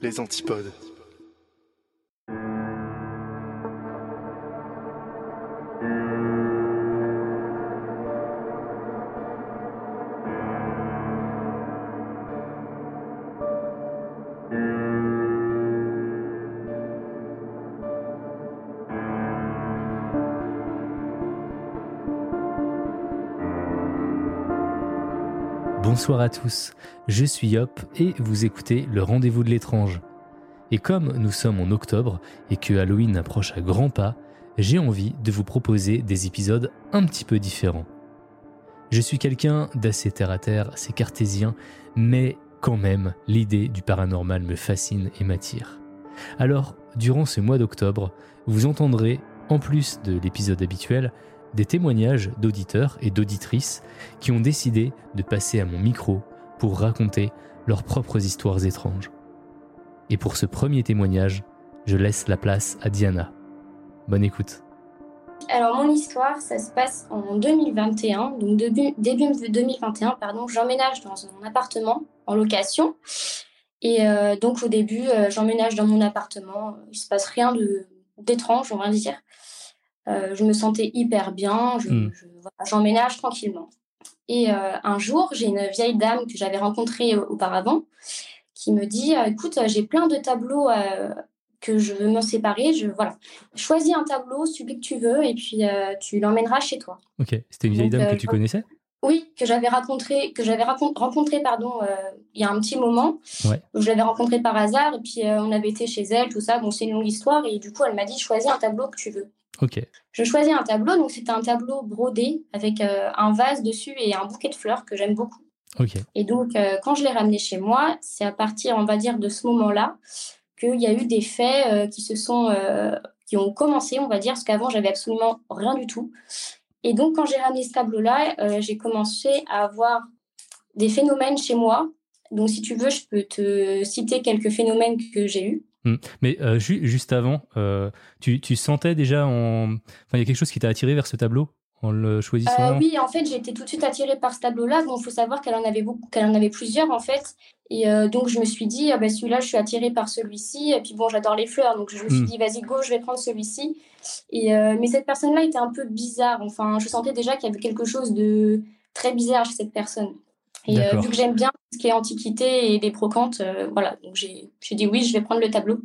Les antipodes. Bonsoir à tous, je suis Yop et vous écoutez le rendez-vous de l'étrange. Et comme nous sommes en octobre et que Halloween approche à grands pas, j'ai envie de vous proposer des épisodes un petit peu différents. Je suis quelqu'un d'assez terre à terre, assez cartésien, mais quand même, l'idée du paranormal me fascine et m'attire. Alors, durant ce mois d'octobre, vous entendrez, en plus de l'épisode habituel, des témoignages d'auditeurs et d'auditrices qui ont décidé de passer à mon micro pour raconter leurs propres histoires étranges. Et pour ce premier témoignage, je laisse la place à Diana. Bonne écoute. Alors mon histoire, ça se passe en 2021, donc début, début 2021, pardon, j'emménage dans un appartement en location. Et euh, donc au début, euh, j'emménage dans mon appartement, il se passe rien d'étrange, on va dire. Euh, je me sentais hyper bien, Mm. je- j'emménage tranquillement. Et euh, un jour, j'ai une vieille dame que j'avais rencontrée auparavant qui me dit euh, Écoute, j'ai plein de tableaux euh, que je veux me séparer. Je, voilà. Choisis un tableau, celui que tu veux, et puis euh, tu l'emmèneras chez toi. Ok, c'était une vieille dame euh, que tu connaissais? Oui, que j'avais rencontré, que j'avais rencontré pardon, il y a un petit moment. Ouais. Je l'avais rencontrée par hasard, et puis on avait été chez elle, tout ça. Bon, c'est une longue histoire, et du coup, elle m'a dit Choisis un tableau que tu veux. Ok, Je choisis un tableau, donc c'était un tableau brodé avec euh, un vase dessus et un bouquet de fleurs que j'aime beaucoup. ok, Et donc, euh, quand je l'ai ramené chez moi, c'est à partir, on va dire, de ce moment-là qu'il y a eu des faits euh, qui se sont, qui ont commencé, on va dire, parce qu'avant, j'avais absolument rien du tout. Et donc, quand j'ai ramené ce tableau-là, j'ai commencé à avoir des phénomènes chez moi. Donc, si tu veux, je peux te citer quelques phénomènes que j'ai eus. Hmm. Mais euh, ju- juste avant, euh, tu, tu sentais déjà en... Enfin, il y a quelque chose qui t'a attiré vers ce tableau en le choisissant Euh, oui, en fait, j'ai été tout de suite attirée par ce tableau-là. Bon, il faut savoir qu'elle en avait beaucoup, qu'elle en avait plusieurs, en fait. Et donc, je me suis dit, ah ben, celui-là, je suis attirée par celui-ci. Et puis, bon, j'adore les fleurs. Donc, je me suis Mm. dit, vas-y, go, je vais prendre celui-ci. Et, mais cette personne-là était un peu bizarre. Enfin, je sentais déjà qu'il y avait quelque chose de très bizarre chez cette personne. Et euh, vu que j'aime bien ce qui est antiquité et des brocantes, euh, voilà. Donc, j'ai dit, oui, je vais prendre le tableau.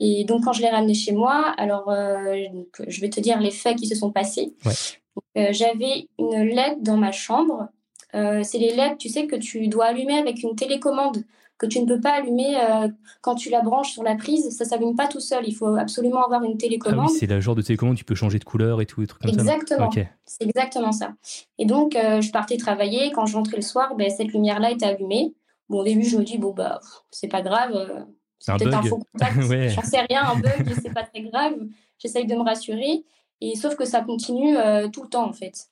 Et donc, quand je l'ai ramené chez moi, alors euh, donc, je vais te dire les faits qui se sont passés. Ouais. J'avais une LED dans ma chambre. C'est les LED, tu sais, que tu dois allumer avec une télécommande, que tu ne peux pas allumer euh, quand tu la branches sur la prise. Ça ne s'allume pas tout seul. Il faut absolument avoir une ah télécommande. oui, c'est le genre de télécommande, tu peux changer de couleur et tout, trucs comme Exactement. C'est exactement ça. Et donc, euh, je partais travailler. Quand je rentrais le soir, ben, cette lumière-là était allumée. Bon, au début, je me dis, bon, bah, c'est pas grave. euh, C'est un peut-être un faux contact. Ouais. J'en sais rien, un bug, c'est pas très grave. J'essaye de me rassurer. Et sauf que ça continue tout le temps, en fait.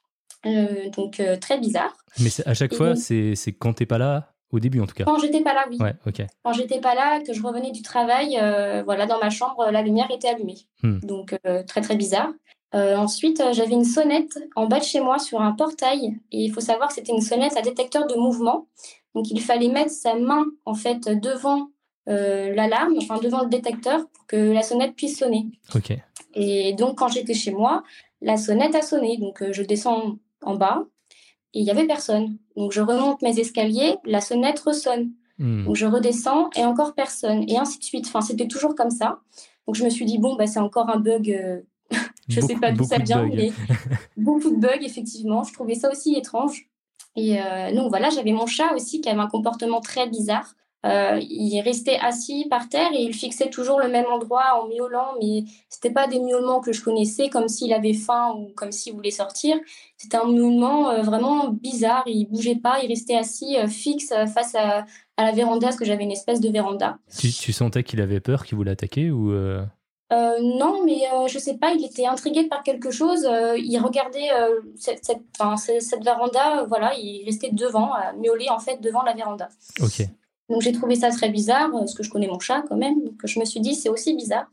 Donc, très bizarre. Mais à chaque Et fois, donc- c'est quand t'es pas là, au début en tout cas. Quand j'étais pas là, oui. Ouais, ok. Quand j'étais pas là, que je revenais du travail, euh, voilà, dans ma chambre, la lumière était allumée. Hmm. Donc, euh, très, très bizarre. Euh, ensuite, euh, j'avais une sonnette en bas de chez moi sur un portail. Et il faut savoir que c'était une sonnette à détecteur de mouvement. Donc, il fallait mettre sa main, en fait, devant euh, l'alarme, enfin, devant le détecteur, pour que la sonnette puisse sonner. Ok. Et donc, quand j'étais chez moi, la sonnette a sonné. Donc, euh, je descends en bas et il n'y avait personne. Donc, je remonte mes escaliers, la sonnette ressonne. Hmm. Donc, je redescends et encore personne. Et ainsi de suite. Enfin, c'était toujours comme ça. Donc, je me suis dit, bon, bah, c'est encore un bug. euh, je ne sais pas d'où ça vient, mais beaucoup de bugs, effectivement. Je trouvais ça aussi étrange. Et euh, donc, voilà, j'avais mon chat aussi qui avait un comportement très bizarre. Euh, il restait assis par terre et il fixait toujours le même endroit en miaulant, mais c'était pas des miaulements que je connaissais, comme s'il avait faim ou comme s'il voulait sortir. C'était un miaulement euh, vraiment bizarre. Il bougeait pas, il restait assis euh, fixe face à, la véranda, parce que j'avais une espèce de véranda. Tu, sentais qu'il avait peur, qu'il voulait attaquer ou non, mais je sais pas, il était intrigué par quelque chose. il regardait cette, cette, cette, véranda, voilà, il restait devant, miauler en fait devant la véranda. Ok. Donc j'ai trouvé ça très bizarre, parce que je connais mon chat quand même. Donc je me suis dit, c'est aussi bizarre.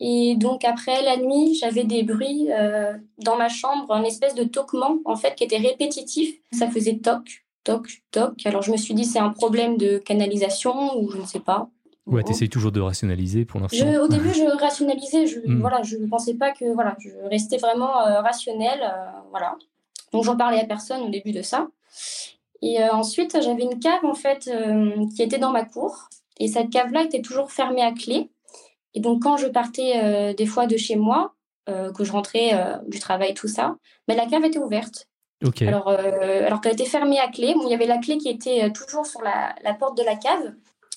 Et donc après la nuit, j'avais des bruits euh, dans ma chambre, un espèce de toquement en fait qui était répétitif. Ça faisait toc, toc, toc. Alors je me suis dit, c'est un problème de canalisation ou je ne sais pas. Ouais, tu essayes toujours de rationaliser pour l'instant. au début, je rationalisais. Je ne hmm. voilà, je pensais pas que voilà, je restais vraiment euh, rationnel. Euh, voilà. Donc j'en parlais à personne au début de ça. Et euh, ensuite, j'avais une cave en fait euh, qui était dans ma cour. Et cette cave-là était toujours fermée à clé. Et donc, quand je partais euh, des fois de chez moi, que je rentrais du travail, tout ça, mais la cave était ouverte. Alors, alors qu'elle était fermée à clé. Bon, il y avait la clé qui était toujours sur la, la, porte de la cave,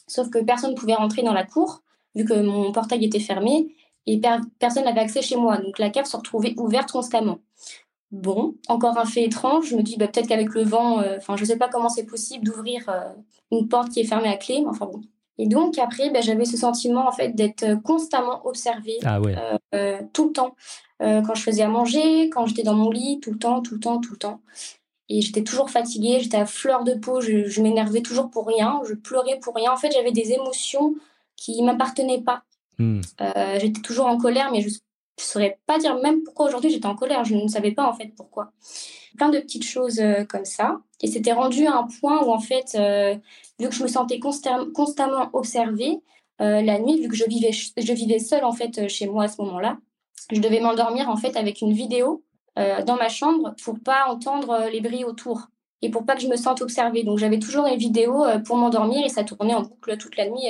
sauf que personne ne pouvait rentrer dans la cour, vu que mon portail était fermé, et personne n'avait accès chez moi. Donc la cave se retrouvait ouverte constamment. Bon, encore un fait étrange. Je me dis bah, peut-être qu'avec le vent, euh, enfin, je ne sais pas comment c'est possible d'ouvrir euh, une porte qui est fermée à clé, mais enfin bon. Et donc après, bah, j'avais ce sentiment en fait d'être euh, constamment observée ah tout le temps. quand je faisais à manger, quand j'étais dans mon lit, tout le temps, tout le temps, tout le temps. Et j'étais toujours fatiguée, j'étais à fleur de peau, je, m'énervais toujours pour rien, je pleurais pour rien. En fait, j'avais des émotions qui m'appartenaient pas. Hmm. j'étais toujours en colère, mais je je ne saurais pas dire même pourquoi aujourd'hui j'étais en colère. Je ne savais pas en fait pourquoi. Plein de petites choses euh, comme ça. Et c'était rendu à un point où en fait, euh, vu que je me sentais constamment observée euh, la nuit, vu que je vivais, je vivais seule en fait chez moi à ce moment-là, je devais m'endormir en fait avec une vidéo dans ma chambre pour pas entendre les bruits autour et pour pas que je me sente observée. Donc j'avais toujours une vidéo pour m'endormir et ça tournait en boucle toute la nuit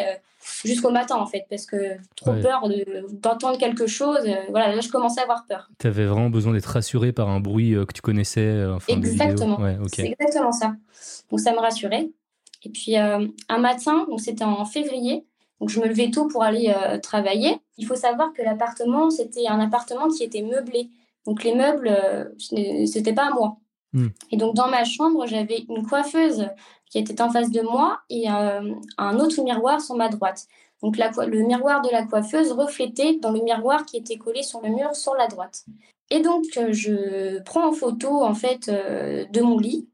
jusqu'au matin en fait, parce que trop peur d'entendre quelque chose. Euh, voilà, là je commençais à avoir peur. Tu avais vraiment besoin d'être rassuré par un bruit euh, que tu connaissais euh, Exactement. C'est exactement ça. Donc ça me rassurait. Et puis un matin, donc c'était en février, donc je me levais tôt pour aller travailler. Il faut savoir que l'appartement, c'était un appartement qui était meublé. Donc les meubles, c'était pas à moi. Hmm. Et donc dans ma chambre, j'avais une coiffeuse qui était en face de moi et euh, un autre miroir sur ma droite. Donc le miroir de la coiffeuse reflétait dans le miroir qui était collé sur le mur sur la droite. Et donc euh, je prends en photo en fait euh, de mon lit.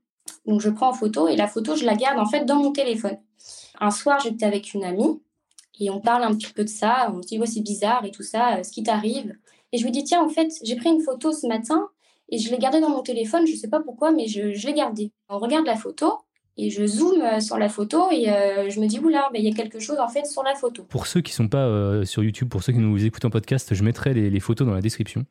Donc je prends en photo et la photo je la garde en fait dans mon téléphone. Un soir j'étais avec une amie et on parle un petit peu de ça. On se dit ouais c'est bizarre et tout ça, ce qui t'arrive. Et je lui dis tiens en fait j'ai pris une photo ce matin et je l'ai gardée dans mon téléphone. Je sais pas pourquoi mais je, je l'ai gardée. On regarde la photo et je zoome euh, sur la photo et euh, je me dis, oula, il y a quelque chose en fait sur la photo. Pour ceux qui ne sont pas euh, sur YouTube, pour ceux qui nous écoutent en podcast, je mettrai les, photos dans la description.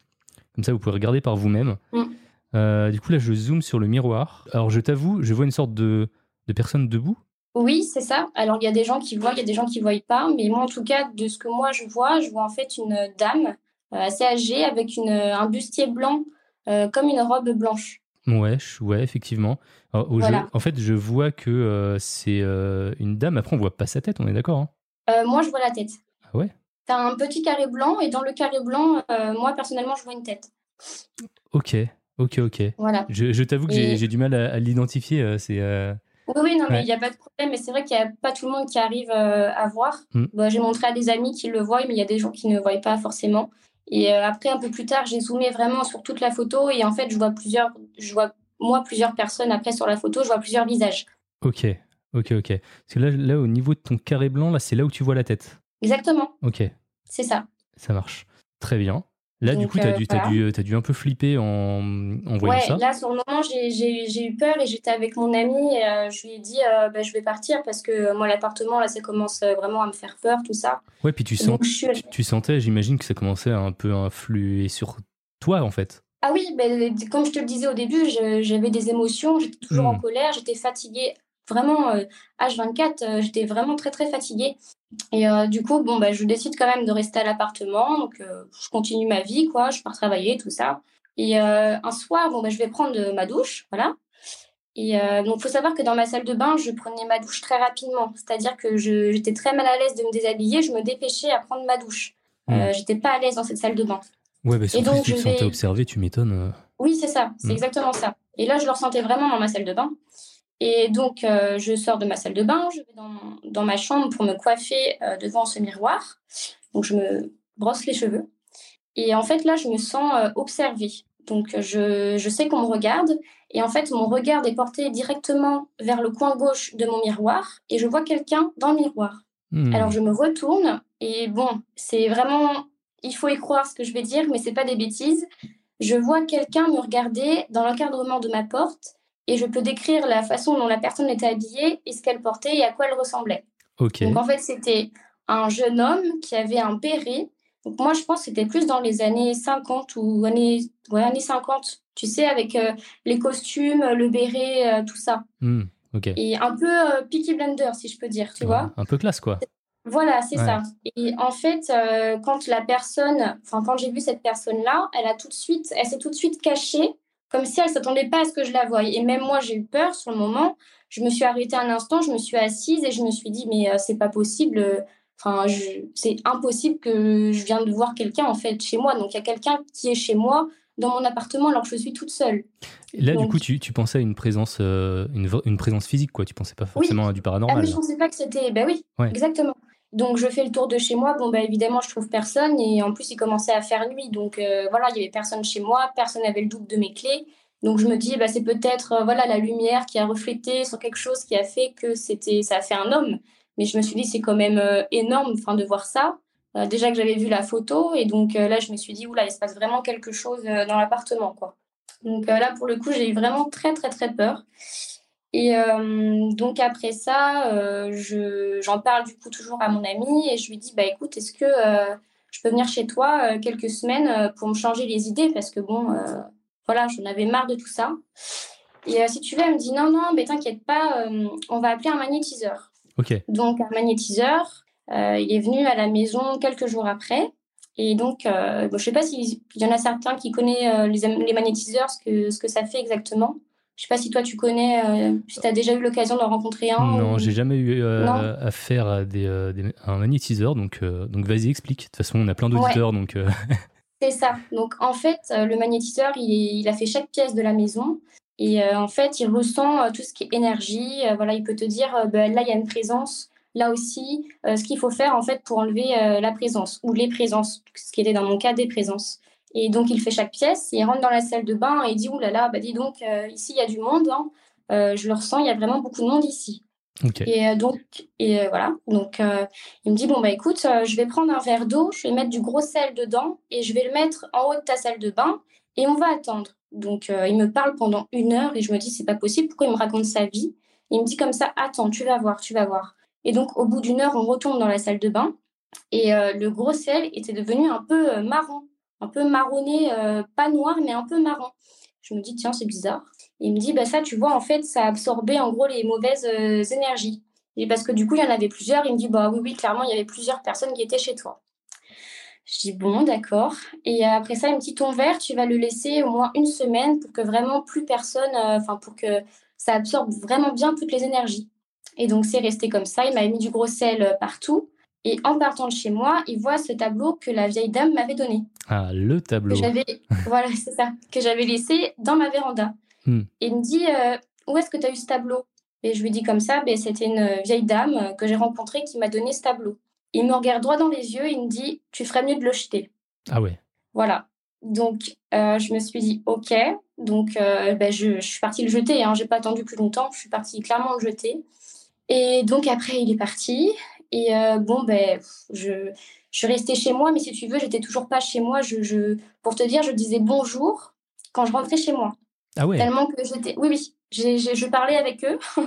Comme ça, vous pouvez regarder par vous-même. Mm. du coup, là, je zoome sur le miroir. Alors, je t'avoue, je vois une sorte de, de personne debout. Oui, c'est ça. Alors, il y a des gens qui voient, il y a des gens qui ne voient pas. Mais moi, en tout cas, de ce que moi je vois, je vois en fait une dame assez âgée avec une, un bustier blanc comme une robe blanche. Ouais, ouais, effectivement. en fait, je vois que euh, c'est euh, une dame. Après, on voit pas sa tête, on est d'accord hein euh, Moi, je vois la tête. Ah ouais? T'as un petit carré blanc et dans le carré blanc, moi, personnellement, je vois une tête. Ok, ok, ok. Voilà. Je, t'avoue que j'ai du mal à, l'identifier. c'est. Oui, oui, non, mais il n'y a pas de problème. Mais c'est vrai qu'il n'y a pas tout le monde qui arrive à voir. Bah, j'ai montré à des amis qui le voient, mais il y a des gens qui ne voient pas forcément. Et euh, après, un peu plus tard, j'ai zoomé vraiment sur toute la photo et en fait, je vois plusieurs, je vois moi plusieurs personnes après sur la photo, je vois plusieurs visages. Ok, ok, ok. Parce que là, là au niveau de ton carré blanc, là, c'est là où tu vois la tête. Exactement. Ok. C'est ça. Ça marche. Très bien. Là, du coup, tu as, as, dû, un peu flipper en, en voyant ouais, Là, sur le moment, j'ai eu peur et j'étais avec mon ami. Et, euh, je lui ai dit, euh, bah, je vais partir parce que euh, moi, l'appartement, là, ça commence vraiment à me faire peur, tout ça. Ouais, puis tu, sens, tu, sentais, j'imagine que ça commençait à un peu influer sur toi, en fait. Ah oui, ben, comme je te le disais au début, j'avais des émotions, j'étais toujours en hmm. colère, j'étais fatiguée vraiment H24, j'étais vraiment très très fatiguée. Et euh, du coup, bon, bah, je décide quand même de rester à l'appartement. Donc, euh, je continue ma vie, quoi. Je pars travailler, tout ça. Et euh, un soir, bon, bah, je vais prendre ma douche, voilà. Et donc, il faut savoir que dans ma salle de bain, je prenais ma douche très rapidement. C'est-à-dire que j'étais très mal à l'aise de me déshabiller. Je me dépêchais à prendre ma douche. Hmm. j'étais pas à l'aise dans cette salle de bain. Ouais, mais surtout si tu te sentais observé, tu m'étonnes. Oui, c'est ça. C'est hmm. exactement ça. Et là, je le ressentais vraiment dans ma salle de bain. Et donc, euh, je sors de ma salle de bain, je vais dans, ma chambre pour me coiffer euh, devant ce miroir. Donc, je me brosse les cheveux. Et en fait, là, je me sens euh, observée. Donc, je, sais qu'on me regarde. Et en fait, mon regard est porté directement vers le coin gauche de mon miroir. Et je vois quelqu'un dans le miroir. Hmm. Alors, je me retourne. Et bon, c'est vraiment... Il faut y croire ce que je vais dire, mais c'est pas des bêtises. Je vois quelqu'un me regarder dans l'encadrement de ma porte et je peux décrire la façon dont la personne était habillée et ce qu'elle portait et à quoi elle ressemblait. Donc en fait, c'était un jeune homme qui avait un béret. Donc moi, je pense que c'était plus dans les années 50 ou années, ouais, années 50, tu sais, avec euh, les costumes, le béret, euh, tout ça. Hmm, et un peu euh, Peaky Blender, si je peux dire, tu vois. Un peu classe, quoi. Voilà, c'est ça. Et en fait, quand la personne, enfin quand j'ai vu cette personne-là, elle a tout de suite, elle s'est tout de suite cachée comme si elle s'attendait pas à ce que je la voie. Et même moi, j'ai eu peur sur le moment. Je me suis arrêtée un instant, je me suis assise et je me suis dit, mais euh, c'est pas possible. Enfin, c'est impossible que je viens de voir quelqu'un en fait chez moi. Donc il y a quelqu'un qui est chez moi dans mon appartement alors que je suis toute seule. là, du coup, tu, tu, pensais à une présence, euh, une, une, présence physique, quoi. Tu pensais pas forcément à du paranormal. Ah, mais je pensais pas que c'était. Ben oui, exactement. Donc je fais le tour de chez moi. Bon, bah, évidemment, je trouve personne. Et en plus, il commençait à faire nuit. Donc euh, voilà, il y avait personne chez moi. Personne n'avait le double de mes clés. Donc je me dis, bah, c'est peut-être euh, voilà la lumière qui a reflété sur quelque chose qui a fait que c'était, ça a fait un homme. Mais je me suis dit, c'est quand même euh, énorme enfin, de voir ça. déjà que j'avais vu la photo. Et donc là, je me suis dit, oula, il se passe vraiment quelque chose dans l'appartement. quoi. Donc là, pour le coup, j'ai eu vraiment très, très, très peur. Et euh, donc après ça, euh, j'en parle du coup toujours à mon ami et je lui dis bah écoute, est-ce que euh, je peux venir chez toi quelques semaines pour me changer les idées? Parce que bon, voilà, j'en avais marre de tout ça. Et si tu veux, elle me dit non non, mais t'inquiète pas, on va appeler un magnétiseur. Ok. Donc un magnétiseur, il est venu à la maison quelques jours après. Et donc, bon, je ne sais pas s'il y en a certains qui connaissent les, les magnétiseurs, ce que, ce que ça fait exactement. Je sais pas si toi tu connais, euh, si tu as déjà eu l'occasion d'en rencontrer un. Non, j'ai jamais eu euh, affaire à, des, euh, un magnétiseur, donc, donc vas-y, explique. De toute façon, on a plein d'auditeurs, donc. C'est ça. Donc en fait, le magnétiseur, il, il, a fait chaque pièce de la maison. Et en fait, il ressent tout ce qui est énergie. voilà, il peut te dire, bah, là, il y a une présence. Là aussi, ce qu'il faut faire en fait pour enlever la présence ou les présences, ce qui était dans mon cas des présences. Et donc, il fait chaque pièce, il rentre dans la salle de bain et il dit Ouh là là, bah dis donc, euh, ici, il y a du monde. Hein. Euh, je le ressens, il y a vraiment beaucoup de monde ici. Et euh, donc, et voilà. Donc, il me dit Bon, bah écoute, je vais prendre un verre d'eau, je vais mettre du gros sel dedans et je vais le mettre en haut de ta salle de bain et on va attendre. Donc, il me parle pendant une heure et je me dis C'est pas possible, pourquoi il me raconte sa vie? Il me dit comme ça Attends, tu vas voir, tu vas voir. Et donc, au bout d'une heure, on retourne dans la salle de bain et le gros sel était devenu un peu marron un peu marronné, euh, pas noir, mais un peu marron. Je me dis, tiens, c'est bizarre. il me dit, bah ça, tu vois, en fait, ça absorbait en gros les mauvaises euh, énergies. Et parce que du coup, il y en avait plusieurs. Il me dit, bah oui, oui, clairement, il y avait plusieurs personnes qui étaient chez toi. Je dis, bon, d'accord. Et après ça, il me dit, ton verre, tu vas le laisser au moins une semaine pour que vraiment plus personne, euh, enfin, pour que ça absorbe vraiment bien toutes les énergies. Et donc, c'est resté comme ça. Il m'a mis du gros sel partout. Et en partant de chez moi, il voit ce tableau que la vieille dame m'avait donné. Ah, le tableau. voilà, c'est ça. Que j'avais laissé dans ma véranda. Hmm. Et il me dit euh, Où est-ce que tu as eu ce tableau? Et je lui dis comme ça ben, C'était une vieille dame que j'ai rencontrée qui m'a donné ce tableau. Il me regarde droit dans les yeux et il me dit Tu ferais mieux de le jeter. Ah ouais. Voilà. Donc, euh, je me suis dit Ok. Donc, euh, ben, je, suis partie le jeter. Hein. Je n'ai pas attendu plus longtemps. Je suis partie clairement le jeter. Et donc, après, il est parti. Et euh, bon, ben, je, je suis restée chez moi, mais si tu veux, j'étais toujours pas chez moi. Je, je, pour te dire, je disais bonjour quand je rentrais chez moi. Ah ouais Tellement que j'étais. Oui, oui. je parlais avec eux.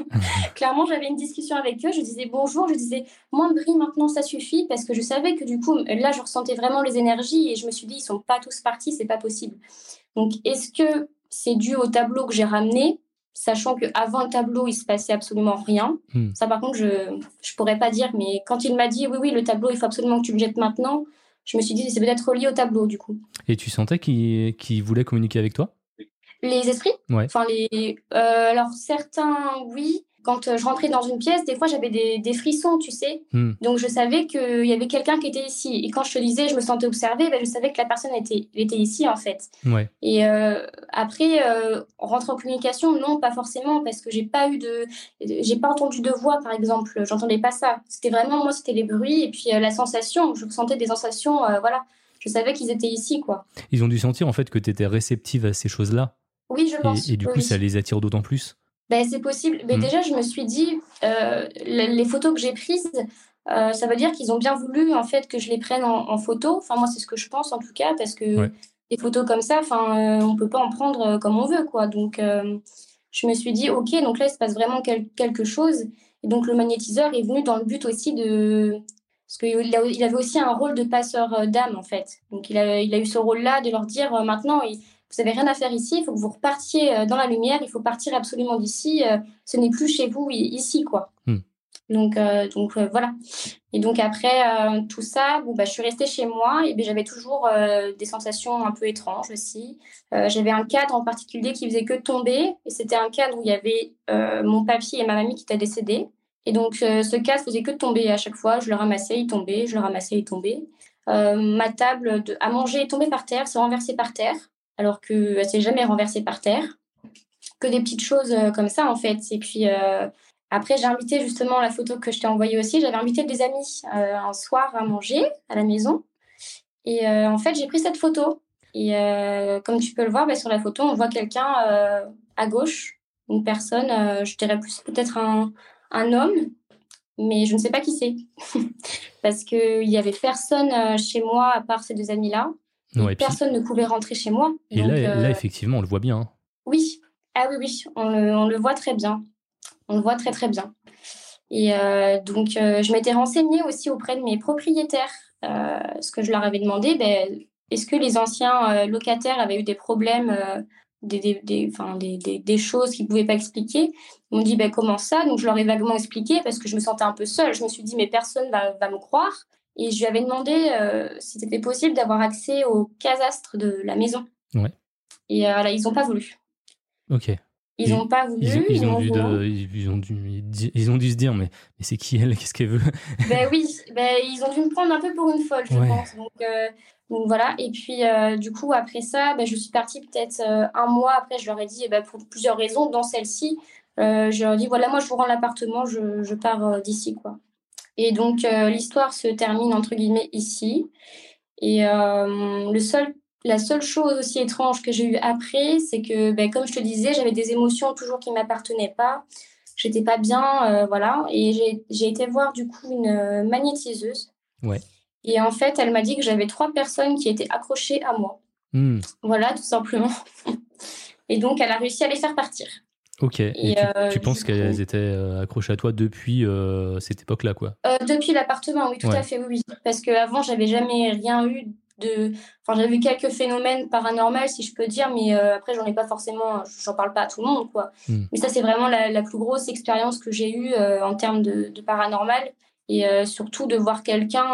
Clairement, j'avais une discussion avec eux. Je disais bonjour. Je disais moins de bruit maintenant, ça suffit. Parce que je savais que du coup, là, je ressentais vraiment les énergies et je me suis dit, ils sont pas tous partis, c'est pas possible. Donc, est-ce que c'est dû au tableau que j'ai ramené? Sachant qu'avant le tableau, il se passait absolument rien. Hmm. Ça, par contre, je ne pourrais pas dire, mais quand il m'a dit oui, oui, le tableau, il faut absolument que tu le jettes maintenant, je me suis dit, c'est peut-être relié au tableau, du coup. Et tu sentais qu'il voulait communiquer avec toi? Les esprits? Ouais. Enfin, les. euh, alors, certains, oui. Quand euh, je rentrais dans une pièce, des fois, j'avais des, des frissons, tu sais. Hmm. Donc, je savais qu'il y avait quelqu'un qui était ici. Et quand je te disais, je me sentais observée, ben, je savais que la personne était, était ici, en fait. Ouais. Et euh, après, euh, rentrer en communication, non, pas forcément, parce que j'ai pas eu de, j'ai pas entendu de voix, par exemple. J'entendais pas ça. C'était vraiment moi, c'était les bruits et puis euh, la sensation. Je ressentais des sensations, voilà. Je savais qu'ils étaient ici, quoi. Ils ont dû sentir en fait que tu étais réceptive à ces choses-là. Oui, je pense. Et, et du coup, ça les attire d'autant plus. Ben, c'est possible. Mais Mm. déjà, je me suis dit, euh, le- les photos que j'ai prises, euh, ça veut dire qu'ils ont bien voulu en fait que je les prenne en, en photo. Enfin, moi, c'est ce que je pense en tout cas, parce que Ouais. des photos comme ça, enfin, euh, on peut pas en prendre euh, comme on veut, quoi. Donc, je me suis dit, ok, donc là, il se passe vraiment quel- quelque chose. Et donc, le magnétiseur est venu dans le but aussi de. Parce qu'il avait aussi un rôle de passeur d'âme, en fait. Donc, il a, il a eu ce rôle-là de leur dire, maintenant, il- vous n'avez rien à faire ici, il faut que vous repartiez euh, dans la lumière, il faut partir absolument d'ici. euh, ce n'est plus chez vous, ici, quoi. Hmm. Donc, euh, donc euh, voilà. Et donc après euh, tout ça, bon, bah, je suis restée chez moi et ben, j'avais toujours des sensations un peu étranges aussi. J'avais un cadre en particulier qui faisait que tomber et c'était un cadre où il y avait mon papy et ma mamie qui étaient décédés. Et donc ce cadre faisait que tomber à chaque fois. Je le ramassais, il tombait, je le ramassais, il tombait. Ma table de, à manger est tombée par terre, s'est renversée par terre, alors qu'elle ne s'est jamais renversée par terre. Que des petites choses euh, comme ça en fait. Et puis euh, après, j'ai invité justement la photo que je t'ai envoyée aussi. J'avais invité des amis euh, un soir à manger à la maison. Et en fait, j'ai pris cette photo. Et comme tu peux le voir, bah, sur la photo, on voit quelqu'un à gauche, une personne, je dirais plus peut-être un, un homme, mais je ne sais pas qui c'est. Parce qu'il n'y avait personne chez moi à part ces deux amis-là. Ouais, et puis- personne ne pouvait rentrer chez moi. et Donc, là, euh, là, effectivement, on le voit bien. hein. oui, ah oui, oui, on le, on le voit très bien. On le voit très, très bien. Et euh, donc, euh, je m'étais renseignée aussi auprès de mes propriétaires, ce que je leur avais demandé, ben, est-ce que les anciens locataires avaient eu des problèmes, euh, des, des, des, enfin, des, des, des choses qu'ils ne pouvaient pas expliquer? Ils m'ont dit, ben, comment ça? Donc, je leur ai vaguement expliqué parce que je me sentais un peu seule. Je me suis dit, mais personne va, va me croire. Et je lui avais demandé euh, si c'était possible d'avoir accès au casastre de la maison. Ouais. Et euh, là, ils n'ont pas voulu. Ok. Ils n'ont pas voulu. Ils, ont, ils ont m'ont dû voulu. de- ils, ont dû, ils ont dû se dire, mais, mais c'est qui elle? Qu'est-ce qu'elle veut? Ben oui, ben, ils ont dû me prendre un peu pour une folle, je Ouais. pense. Donc, euh, donc voilà. Et puis, euh, du coup, après ça, ben, je suis partie peut-être euh, un mois après. Je leur ai dit, eh ben, pour plusieurs raisons, dans celle-ci, je leur ai dit, voilà, moi, je vous rends l'appartement, je, je pars d'ici, quoi. Et donc, euh, l'histoire se termine, entre guillemets, ici. Et euh, le seul, la seule chose aussi étrange que j'ai eue après, c'est que, ben, comme je te disais, j'avais des émotions toujours qui ne m'appartenaient pas. J'étais pas bien, euh, voilà. Et j'ai- été voir, du coup, une magnétiseuse. Ouais. Et en fait, elle m'a dit que j'avais trois personnes qui étaient accrochées à moi. Hmm, Voilà, tout simplement. Et donc, elle a réussi à les faire partir. Ok. Et, Et, tu, euh, tu penses qu'elles étaient euh, accrochées à toi depuis euh, cette époque-là, quoi? Euh, depuis l'appartement, oui, tout Ouais. à fait, oui. Parce qu'avant, j'avais jamais rien eu de. Enfin, j'avais vu quelques phénomènes paranormaux, si je peux dire, mais après, j'en ai pas forcément. J'en parle pas à tout le monde, quoi. Hmm. Mais ça, c'est vraiment la, la plus grosse expérience que j'ai eue en termes de, de paranormal. Et surtout de voir quelqu'un.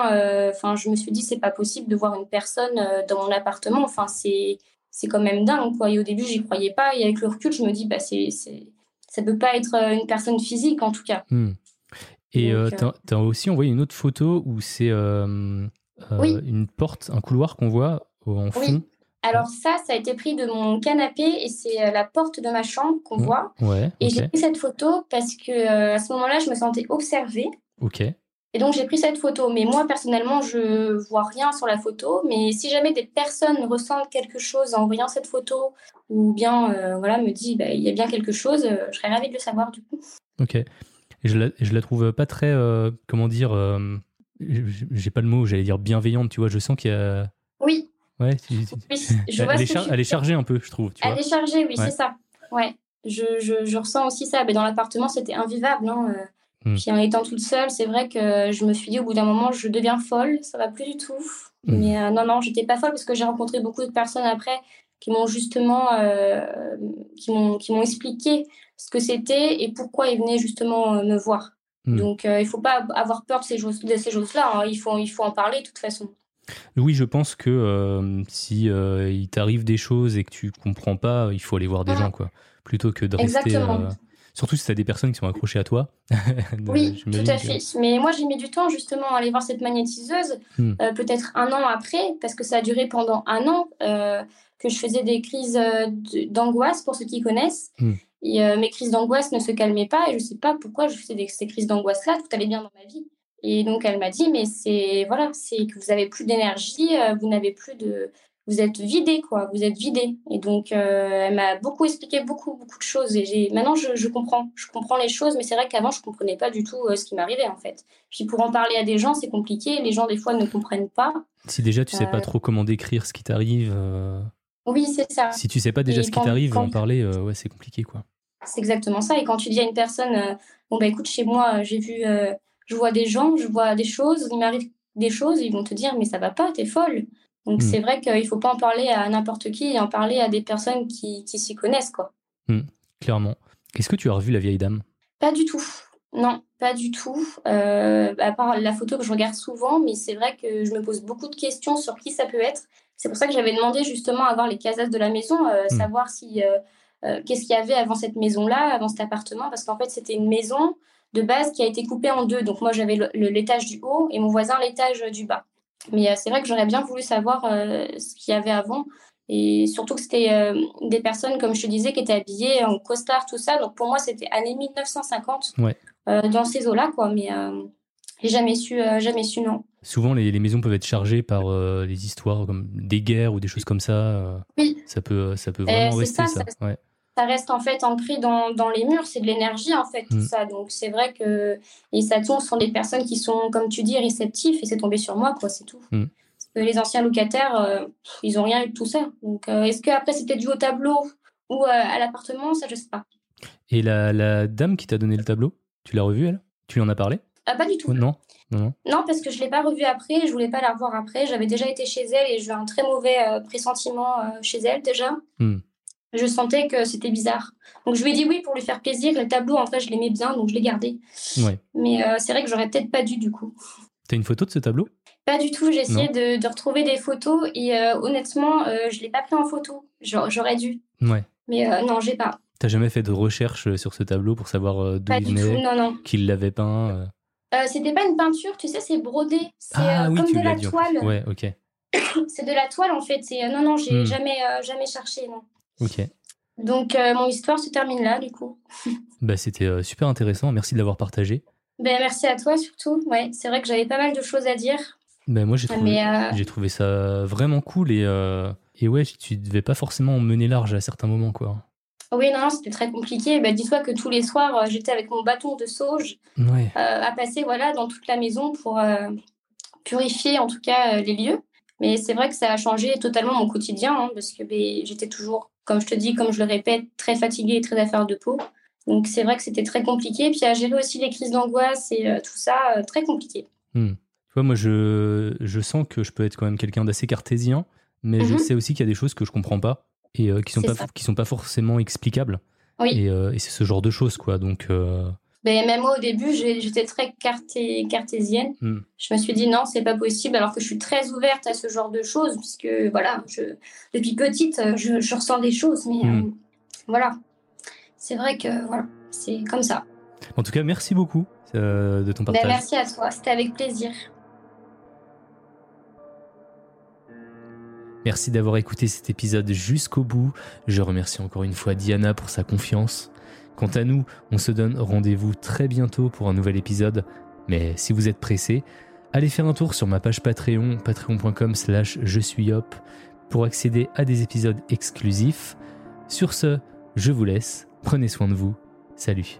Enfin, je me suis dit, c'est pas possible de voir une personne dans mon appartement. Enfin, c'est. C'est quand même dingue, quoi. Et au début, j'y croyais pas. Et avec le recul, je me dis, bah, c'est, c'est... ça peut pas être euh, une personne physique, en tout cas. Hmm. Et Donc, euh, t'as as aussi envoyé une autre photo où c'est euh, euh, Oui. une porte, un couloir qu'on voit en fond. Oui. Alors ça, ça a été pris de mon canapé et c'est euh, la porte de ma chambre qu'on Mm. voit. Ouais, Et j'ai pris cette photo parce que euh, à ce moment-là, je me sentais observée. Ok. Et donc j'ai pris cette photo. Mais moi, personnellement, je vois rien sur la photo. Mais si jamais des personnes ressentent quelque chose en voyant cette photo ou bien euh, voilà, me dit bah, il y a bien quelque chose, euh, je serais ravie de le savoir du coup. Ok. Et je la, je la trouve pas très, euh, comment dire, j'ai pas le mot, j'allais dire bienveillante, tu vois. Je sens qu'il y a. Oui, Ouais, tu- tu- oui, je vois elle, est char- elle chargée un peu, je trouve. Tu vois. Elle est chargée, oui, Ouais. c'est ça. Ouais, je, je, je ressens aussi ça. Mais dans l'appartement, c'était invivable. hein, Hmm. Puis en étant toute seule, c'est vrai que je me suis dit au bout d'un moment, je deviens folle, ça va plus du tout. Hmm. Mais euh, non, non, j'étais pas folle parce que j'ai rencontré beaucoup de personnes après qui m'ont justement, euh, qui m'ont, expliqué ce que c'était et pourquoi ils venaient justement euh, me voir. Hmm. Donc euh, il faut pas avoir peur de ces choses, choses-là. hein. Il faut, il faut en parler de toute façon. Oui, je pense que si il t'arrive des choses et que tu comprends pas, il faut aller voir des Voilà. gens, quoi. Plutôt que de rester. Exactement. Euh, Surtout si t'as des personnes qui sont accrochées à toi. Oui, tout à que- fait. Mais moi, j'ai mis du temps justement à aller voir cette magnétiseuse, Hmm. euh, peut-être un an après, parce que ça a duré pendant un an euh, que je faisais des crises euh, d'angoisse, pour ceux qui connaissent. Hmm. Et euh, mes crises d'angoisse ne se calmaient pas, et je ne sais pas pourquoi je faisais des- ces crises d'angoisse-là, tout allait bien dans ma vie. Et donc, elle m'a dit, mais c'est voilà, c'est que vous avez plus d'énergie, euh, vous n'avez plus de... Vous êtes vidé, quoi, vous êtes vidé. Et donc, euh, elle m'a beaucoup expliqué beaucoup, beaucoup de choses. Et j'ai maintenant, je, je comprends. Je comprends les choses, mais c'est vrai qu'avant, je ne comprenais pas du tout euh, ce qui m'arrivait, en fait. Puis pour en parler à des gens, c'est compliqué. Les gens, des fois, ne comprennent pas. Si déjà tu sais pas Euh. trop comment décrire ce qui t'arrive, Oui, c'est ça. si tu sais pas déjà Et ce qui t'arrive, quand- en parler, ouais, c'est compliqué, quoi. C'est exactement ça. Et quand tu dis à une personne, bon, bah écoute, chez moi, j'ai vu, je vois des gens, je vois des choses, il m'arrive des choses, ils vont te dire, mais ça va pas, t'es folle. Donc Mm. c'est vrai qu'il faut pas en parler à n'importe qui et en parler à des personnes qui, qui s'y connaissent, quoi. Clairement. Est-ce que tu as revu la vieille dame? Pas du tout. Non, pas du tout. Euh, à part la photo que je regarde souvent, mais c'est vrai que je me pose beaucoup de questions sur qui ça peut être. C'est pour ça que j'avais demandé justement à voir les casas de la maison, euh, Mm. savoir si euh, qu'est-ce qu'il y avait avant cette maison-là, avant cet appartement, parce qu'en fait c'était une maison de base qui a été coupée en deux. Donc moi j'avais l'étage du haut et mon voisin l'étage du bas. Mais euh, c'est vrai que j'aurais bien voulu savoir euh, ce qu'il y avait avant. Et surtout que c'était euh, des personnes, comme je te disais, qui étaient habillées en costard, tout ça. Donc pour moi, c'était années 1950 Ouais. euh, dans ces eaux-là, quoi. Mais j'ai jamais su, jamais su, non. Souvent, les, les maisons peuvent être chargées par euh, les histoires comme des guerres ou des choses comme ça. euh, Oui. Ça peut, ça peut vraiment c'est rester, ça, ça. ça- Ouais. Ça reste en fait ancré dans, dans les murs, c'est de l'énergie en fait, tout Mm. ça. Donc c'est vrai que. Ça tombe sur des personnes qui sont, comme tu dis, réceptifs et c'est tombé sur moi, quoi, c'est tout. Mm. Que les anciens locataires, euh, ils ont rien eu de tout ça. Donc euh, est-ce qu'après c'était dû au tableau ou euh, à l'appartement Ça, je sais pas. Et la, la dame qui t'a donné le tableau, tu l'as revue, elle? Tu lui en as parlé? Ah, pas du tout. Oh, Non Non, parce que je ne l'ai pas revue après, je voulais pas la revoir après. J'avais déjà été chez elle et j'ai eu un très mauvais pressentiment chez elle déjà. Hmm. Je sentais que c'était bizarre. Donc je lui ai dit oui pour lui faire plaisir. Le tableau, en fait, je l'aimais bien, donc je l'ai gardé. Ouais. Mais euh, c'est vrai que j'aurais peut-être pas dû du coup. T'as une photo de ce tableau? Pas du tout, j'ai essayé de, de retrouver des photos et euh, honnêtement, euh, je l'ai pas pris en photo. J'a- J'aurais dû. Ouais. Mais euh, non, j'ai pas. T'as jamais fait de recherche sur ce tableau pour savoir d'où il venait, non, non. qui l'avait peint c'était pas une peinture, tu sais, c'est brodé. C'est Ah oui, comme tu de la dit. toile. Ouais, ok. C'est de la toile en fait. Non, non, j'ai Hmm. jamais, jamais cherché, non. Ok. Donc, euh, mon histoire se termine là, du coup. Bah, c'était euh, super intéressant. Merci de l'avoir partagé. Ben, merci à toi, surtout. Ouais, c'est vrai que j'avais pas mal de choses à dire. Bah, moi, j'ai trouvé, Mais euh, trouvé ça vraiment cool et, et ouais, tu devais pas forcément mener large à certains moments, quoi. oui, non, c'était très compliqué. Ben, dis-toi que tous les soirs, j'étais avec mon bâton de sauge Ouais. à passer voilà, dans toute la maison pour purifier, en tout cas, les lieux. Mais c'est vrai que ça a changé totalement mon quotidien, hein, parce que ben, j'étais toujours, comme je te dis, comme je le répète, très fatiguée et très affaire de peau. Donc, c'est vrai que c'était très compliqué. Puis, à gérer aussi les crises d'angoisse et euh, tout ça, euh, très compliqué. Hmm. Tu vois, moi, je, je sens que je peux être quand même quelqu'un d'assez cartésien, mais je Mhm. sais aussi qu'il y a des choses que je comprends pas et euh, qui sont pas ça. qui sont pas forcément explicables. Oui. Et, et c'est ce genre de choses, quoi. Donc, euh, Ben, même moi, au début, j'étais très carté- cartésienne. hmm. Je me suis dit non, c'est pas possible, alors que je suis très ouverte à ce genre de choses, puisque voilà, je, depuis petite, je, je ressens des choses, mais Mm. euh, voilà. C'est vrai que voilà, c'est comme ça. en tout cas, merci beaucoup euh, de ton Ben, partage. merci à toi, c'était avec plaisir. Merci d'avoir écouté cet épisode jusqu'au bout. Je remercie encore une fois Diana pour sa confiance. Quant à nous, on se donne rendez-vous très bientôt pour un nouvel épisode. Mais si vous êtes pressé, allez faire un tour sur ma page Patreon, patreon.com slash je suis hop, pour accéder à des épisodes exclusifs. Sur ce, je vous laisse. Prenez soin de vous. Salut.